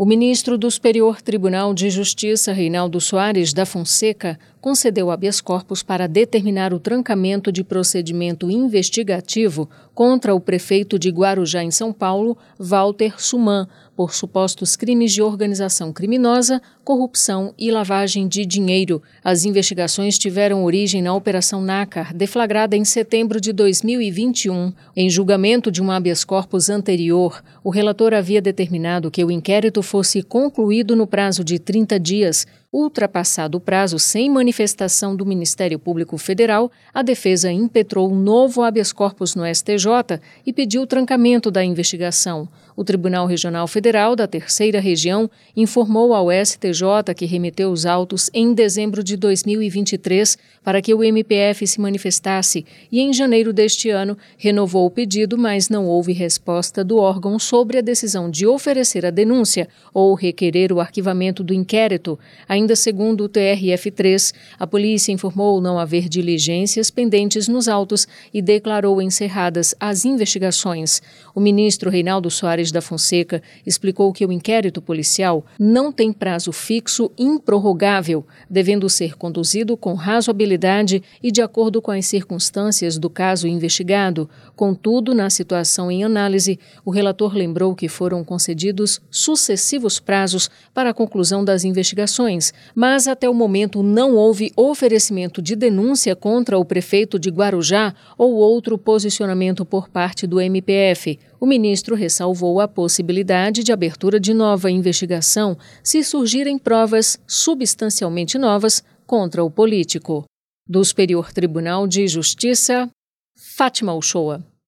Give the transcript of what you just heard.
O ministro do Superior Tribunal de Justiça, Reinaldo Soares da Fonseca, concedeu habeas corpus para determinar o trancamento de procedimento investigativo contra o prefeito de Guarujá, em São Paulo, Walter Suman, por supostos crimes de organização criminosa, corrupção e lavagem de dinheiro. As investigações tiveram origem na Operação NACAR, deflagrada em setembro de 2021. Em julgamento de um habeas corpus anterior, o relator havia determinado que o inquérito fosse concluído no prazo de 30 dias, Ultrapassado o prazo sem manifestação do Ministério Público Federal, a defesa impetrou um novo habeas corpus no STJ e pediu o trancamento da investigação. O Tribunal Regional Federal da Terceira Região informou ao STJ que remeteu os autos em dezembro de 2023 para que o MPF se manifestasse e, em janeiro deste ano, renovou o pedido, mas não houve resposta do órgão sobre a decisão de oferecer a denúncia ou requerer o arquivamento do inquérito. Ainda segundo o TRF3, a polícia informou não haver diligências pendentes nos autos e declarou encerradas as investigações. O ministro Reinaldo Soares da Fonseca explicou que o inquérito policial não tem prazo fixo improrrogável, devendo ser conduzido com razoabilidade e de acordo com as circunstâncias do caso investigado. Contudo, na situação em análise, o relator lembrou que foram concedidos sucessivos prazos para a conclusão das investigações mas até o momento não houve oferecimento de denúncia contra o prefeito de Guarujá ou outro posicionamento por parte do MPF. O ministro ressalvou a possibilidade de abertura de nova investigação se surgirem provas substancialmente novas contra o político. Do Superior Tribunal de Justiça, Fátima Uchoa.